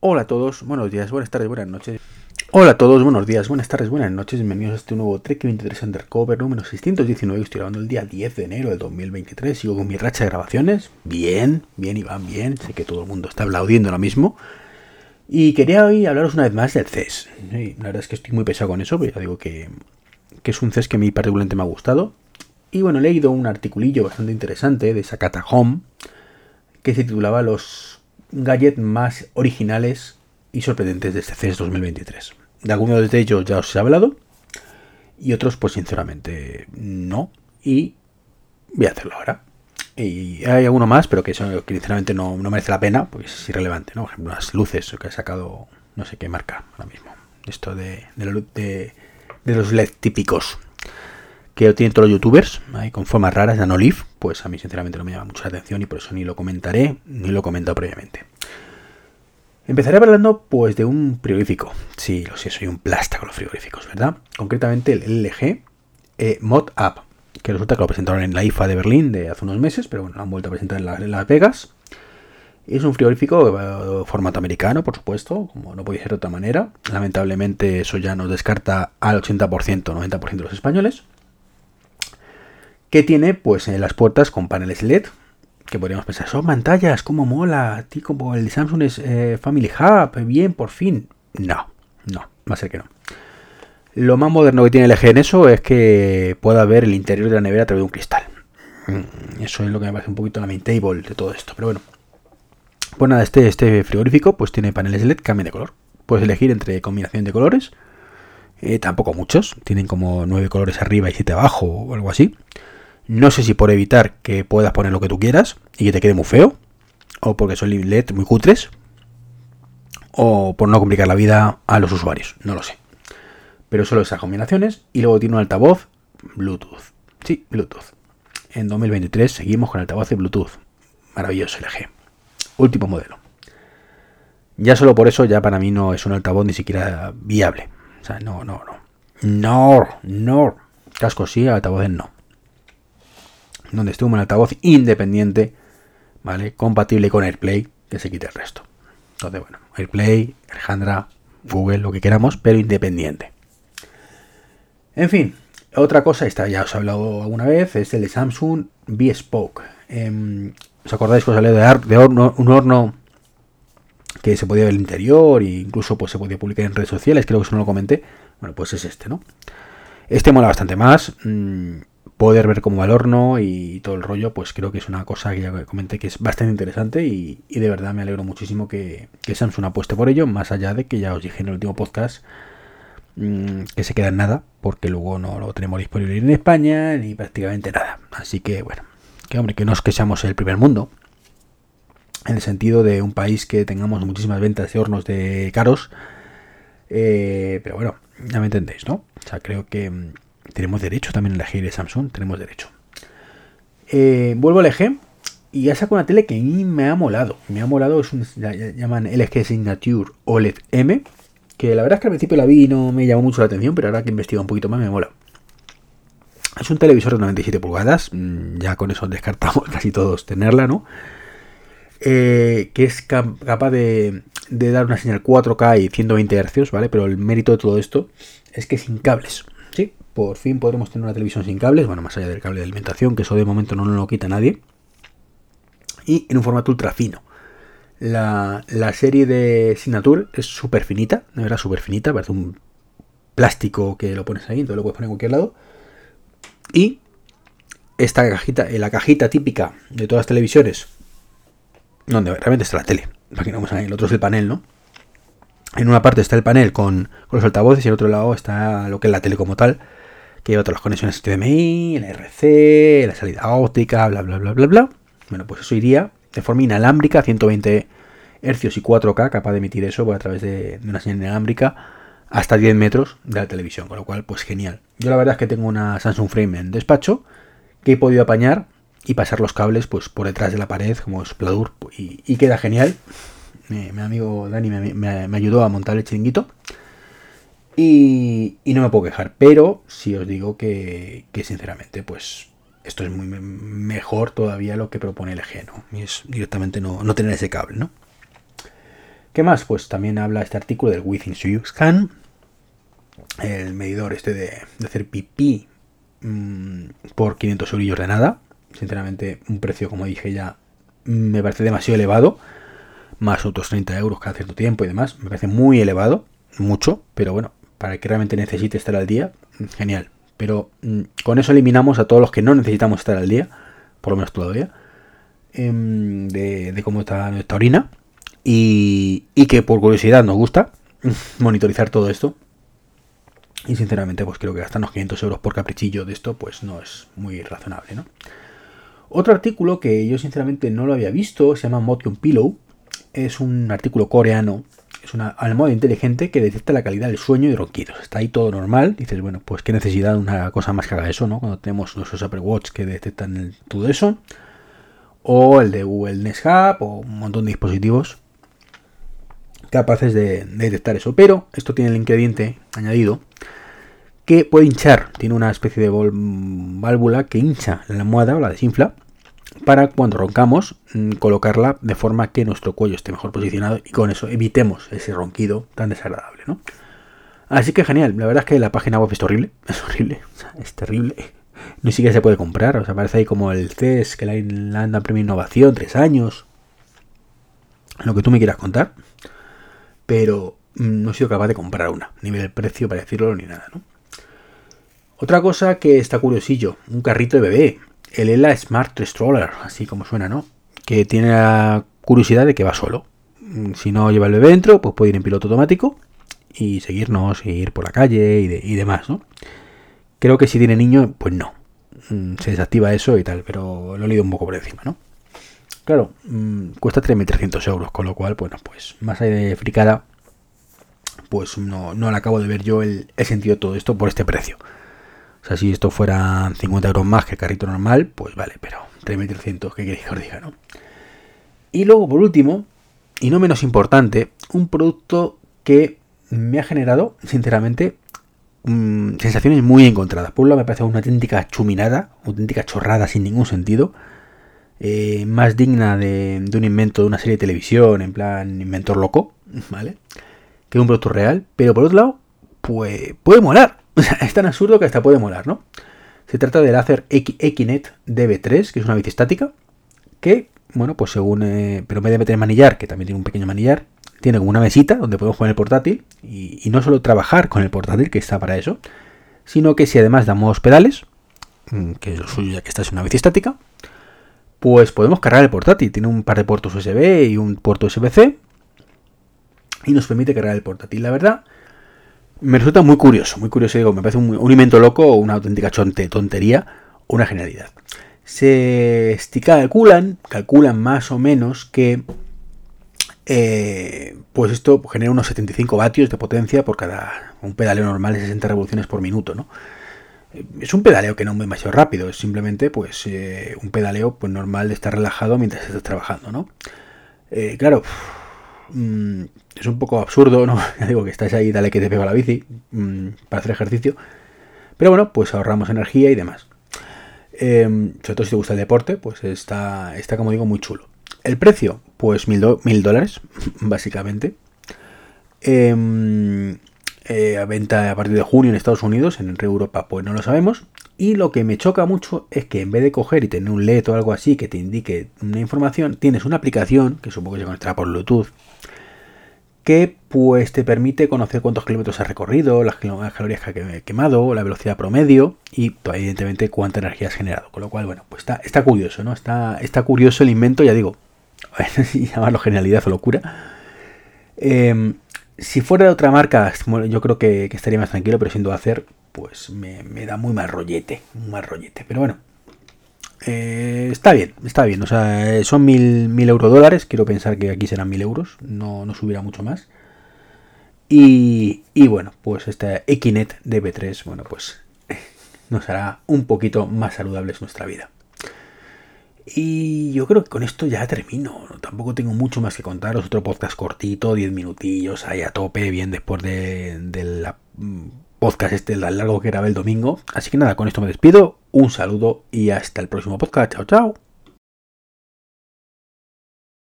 Hola a todos, buenos días, buenas tardes, buenas noches. Hola a todos, buenos días, buenas tardes, buenas noches. Bienvenidos a este nuevo Trek 23 Undercover número 619. Estoy grabando el día 10 de enero del 2023. Sigo con mi racha de grabaciones. Bien, bien y van bien. Sé que todo el mundo está aplaudiendo lo mismo. Y quería hoy hablaros una vez más del CES. la verdad es que estoy muy pesado con eso, pero ya digo que, que es un CES que a mí particularmente me ha gustado. Y bueno, he leído un articulillo bastante interesante de Sakata Home que se titulaba Los gadgets más originales y sorprendentes de este CES 2023. De algunos de ellos ya os he hablado y otros pues sinceramente no y voy a hacerlo ahora. Y hay alguno más, pero que, eso, sinceramente no, merece la pena, porque es irrelevante, ¿no? Por ejemplo, las luces que ha sacado no sé qué marca ahora mismo. Esto de, de, de los LED típicos que tienen todos los youtubers, con formas raras, Nanolive, pues a mí sinceramente no me llama mucho la atención y por eso ni lo comentaré, ni lo he comentado previamente. Empezaré hablando pues de un frigorífico. Sí, lo sé, soy un plástico con los frigoríficos, ¿verdad? Concretamente el LG eh, Mod Up, que resulta que lo presentaron en la IFA de Berlín de hace unos meses, pero bueno, lo han vuelto a presentar en, Las Vegas. Es un frigorífico de eh, formato americano, por supuesto, como no podía ser de otra manera. Lamentablemente eso ya nos descarta al 80%, 90% de los españoles que tiene pues en las puertas con paneles LED, que podríamos pensar, son pantallas, como mola, ti como el Samsung es eh, Family Hub, bien, por fin. No, no, va a ser que no. Lo más moderno que tiene LG en eso es que pueda ver el interior de la nevera a través de un cristal. Mm, eso es lo que me parece un poquito la main table de todo esto, pero bueno. Pues nada, este, este frigorífico pues tiene paneles LED, cambia de color. Puedes elegir entre combinación de colores. Eh, tampoco muchos, tienen como nueve colores arriba y siete abajo o algo así. No sé si por evitar que puedas poner lo que tú quieras y que te quede muy feo, o porque son LED muy cutres, o por no complicar la vida a los usuarios, no lo sé. Pero solo esas combinaciones y luego tiene un altavoz Bluetooth. Sí, Bluetooth. En 2023 seguimos con altavoz de Bluetooth. Maravilloso LG. Último modelo. Ya solo por eso ya para mí no es un altavoz ni siquiera viable. O sea, no, no, no. No, no. Casco sí, altavoces no donde esté un altavoz independiente, ¿vale? Compatible con AirPlay, que se quite el resto. Entonces, bueno, AirPlay, Alejandra, Google, lo que queramos, pero independiente. En fin, otra cosa, esta ya os he hablado alguna vez, es el de Samsung B-Spoke. Em, ¿Os acordáis que os hablé de, de un horno que se podía ver el interior e incluso pues, se podía publicar en redes sociales? Creo que eso no lo comenté. Bueno, pues es este, ¿no? Este mola bastante más. Mm, poder ver cómo va el horno y todo el rollo, pues creo que es una cosa que ya comenté que es bastante interesante y, de verdad me alegro muchísimo que, Samsung apueste por ello, más allá de que ya os dije en el último podcast mm, que se queda en nada, porque luego no lo tenemos disponible en España ni prácticamente nada. Así que bueno, que hombre, que no es que seamos el primer mundo, en el sentido de un país que tengamos muchísimas ventas de hornos de caros, eh, pero bueno, ya me entendéis, ¿no? O sea, creo que mm, tenemos derecho también a elegir de Samsung, tenemos derecho. Eh, vuelvo al LG y ya saco una tele que a mí me ha molado. Me ha molado, es un, llaman LG Signature OLED M, que la verdad es que al principio la vi y no me llamó mucho la atención, pero ahora que investigo un poquito más me mola. Es un televisor de 97 pulgadas, mm, ya con eso descartamos casi todos tenerla, ¿no? Eh, que es capaz de, de, dar una señal 4K y 120 Hz, ¿vale? Pero el mérito de todo esto es que sin cables por fin podremos tener una televisión sin cables, bueno, más allá del cable de alimentación, que eso de momento no lo quita nadie, y en un formato ultra fino. La, serie de Signature es súper finita, de verdad súper finita, parece un plástico que lo pones ahí, entonces lo puedes poner en cualquier lado. Y esta cajita, la cajita típica de todas las televisiones, donde realmente está la tele, no vamos el otro es el panel, ¿no? En una parte está el panel con, con los altavoces y en otro lado está lo que es la tele como tal que lleva todas las conexiones HDMI, el RC, la salida óptica, bla, bla, bla, bla, bla. Bueno, pues eso iría de forma inalámbrica a 120 Hz y 4K, capaz de emitir eso a través de, una señal inalámbrica hasta 10 metros de la televisión, con lo cual, pues genial. Yo la verdad es que tengo una Samsung Frame en despacho que he podido apañar y pasar los cables pues por detrás de la pared como es y, y queda genial. mi amigo Dani me, me ayudó a montar el chiringuito y, no me puedo quejar, pero sí os digo que, sinceramente, pues esto es muy mejor todavía lo que propone el ¿no? Y es directamente no, tener ese cable, ¿no? ¿Qué más? Pues también habla este artículo del Within Scan, el medidor este de, hacer pipí mm, por 500 euros de nada. Sinceramente, un precio, como dije ya, me parece demasiado elevado. Más otros 30 euros cada cierto tiempo y demás. Me parece muy elevado, mucho, pero bueno, para que realmente necesite estar al día, genial. Pero mm, con eso eliminamos a todos los que no necesitamos estar al día, por lo menos todavía, em, de, cómo está nuestra orina. Y, que por curiosidad nos gusta monitorizar todo esto. Y sinceramente, pues creo que gastarnos 500 euros por caprichillo de esto, pues no es muy razonable, ¿no? Otro artículo que yo sinceramente no lo había visto, se llama Motion Pillow. Es un artículo coreano es una almohada inteligente que detecta la calidad del sueño y ronquidos. Está ahí todo normal. Dices, bueno, pues qué necesidad de una cosa más que haga eso, ¿no? Cuando tenemos nuestros Apple Watch que detectan todo eso. O el de Google Nest Hub o un montón de dispositivos capaces de, detectar eso. Pero esto tiene el ingrediente añadido que puede hinchar. Tiene una especie de válvula que hincha la almohada o la desinfla para cuando roncamos mm, colocarla de forma que nuestro cuello esté mejor posicionado y con eso evitemos ese ronquido tan desagradable, ¿no? Así que genial, la verdad es que la página web es horrible, es horrible, es terrible. Ni siquiera se puede comprar, o sea, parece ahí como el CES que le dan premio innovación, tres años, lo que tú me quieras contar, pero mm, no he sido capaz de comprar una, ni ver el precio para decirlo ni nada, ¿no? Otra cosa que está curiosillo, un carrito de bebé el ELA Smart Stroller, así como suena, ¿no? Que tiene la curiosidad de que va solo. Mm, si no lleva el bebé dentro, pues puede ir en piloto automático y seguirnos, e ir por la calle y, demás, ¿no? Creo que si tiene niño, pues no. Mm, se desactiva eso y tal, pero lo he leído un poco por encima, ¿no? Claro, mm, cuesta 3.300 euros, con lo cual, bueno, pues más allá de fricada, pues no, no le acabo de ver yo el, el sentido de todo esto por este precio. Sea, si esto fuera 50 euros más que el carrito normal, pues vale, pero 3.300, ¿qué queréis que os diga, no? Y luego, por último, y no menos importante, un producto que me ha generado, sinceramente, mm, sensaciones muy encontradas. Por un lado me parece una auténtica chuminada, auténtica chorrada sin ningún sentido. Eh, más digna de, de, un invento de una serie de televisión, en plan inventor loco, ¿vale? Que un producto real. Pero por otro lado, pues puede molar. Es tan absurdo que hasta puede molar, ¿no? Se trata del Acer Equinet DB3, que es una bici estática, que, bueno, pues según... Eh, pero en vez de meter manillar, que también tiene un pequeño manillar, tiene como una mesita donde podemos poner el portátil y, no solo trabajar con el portátil, que está para eso, sino que si además damos pedales, mm, que es lo suyo ya que esta es una bici estática, pues podemos cargar el portátil. Tiene un par de puertos USB y un puerto USB-C y nos permite cargar el portátil. La verdad me resulta muy curioso, muy curioso, me parece un, invento loco, una auténtica chonte, tontería, una genialidad. Se calculan, calculan más o menos que eh, pues esto genera unos 75 vatios de potencia por cada un pedaleo normal de 60 revoluciones por minuto, ¿no? Eh, es un pedaleo que no es demasiado rápido, es simplemente pues eh, un pedaleo pues normal de estar relajado mientras estás trabajando, ¿no? claro, Mm, es un poco absurdo, ¿no? Ya digo que estás ahí, dale que te pega la bici mm, para hacer ejercicio. Pero bueno, pues ahorramos energía y demás. Em, sobre todo si te gusta el deporte, pues está, está como digo, muy chulo. El precio, pues mil, dólares, básicamente. Em, eh, a venta a partir de junio en Estados Unidos, en Europa, pues no lo sabemos. Y lo que me choca mucho es que en vez de coger y tener un LED o algo así que te indique una información, tienes una aplicación, que supongo que se conectará por Bluetooth, que pues te permite conocer cuántos kilómetros has recorrido, las calorías que has quemado, la velocidad promedio y evidentemente cuánta energía has generado. Con lo cual, bueno, pues está, curioso, ¿no? Está, está curioso el invento, ya digo, si llamarlo genialidad o locura. Em, si fuera de otra marca, yo creo que, estaría más tranquilo, pero siendo hacer, pues me, me da muy mal rollete, un mal rollete. Pero bueno, eh, está bien, está bien. O sea, eh, son mil, mil euro dólares. Quiero pensar que aquí serán mil euros. No, no subirá mucho más. Y, y bueno, pues esta Equinet DB3, bueno, pues nos hará un poquito más saludables nuestra vida. Y yo creo que con esto ya termino. Tampoco tengo mucho más que contaros. Otro podcast cortito, 10 minutillos, ahí a tope, bien después de, de la podcast este largo que grabé el domingo. Así que nada, con esto me despido. Un saludo y hasta el próximo podcast. Chao, chao.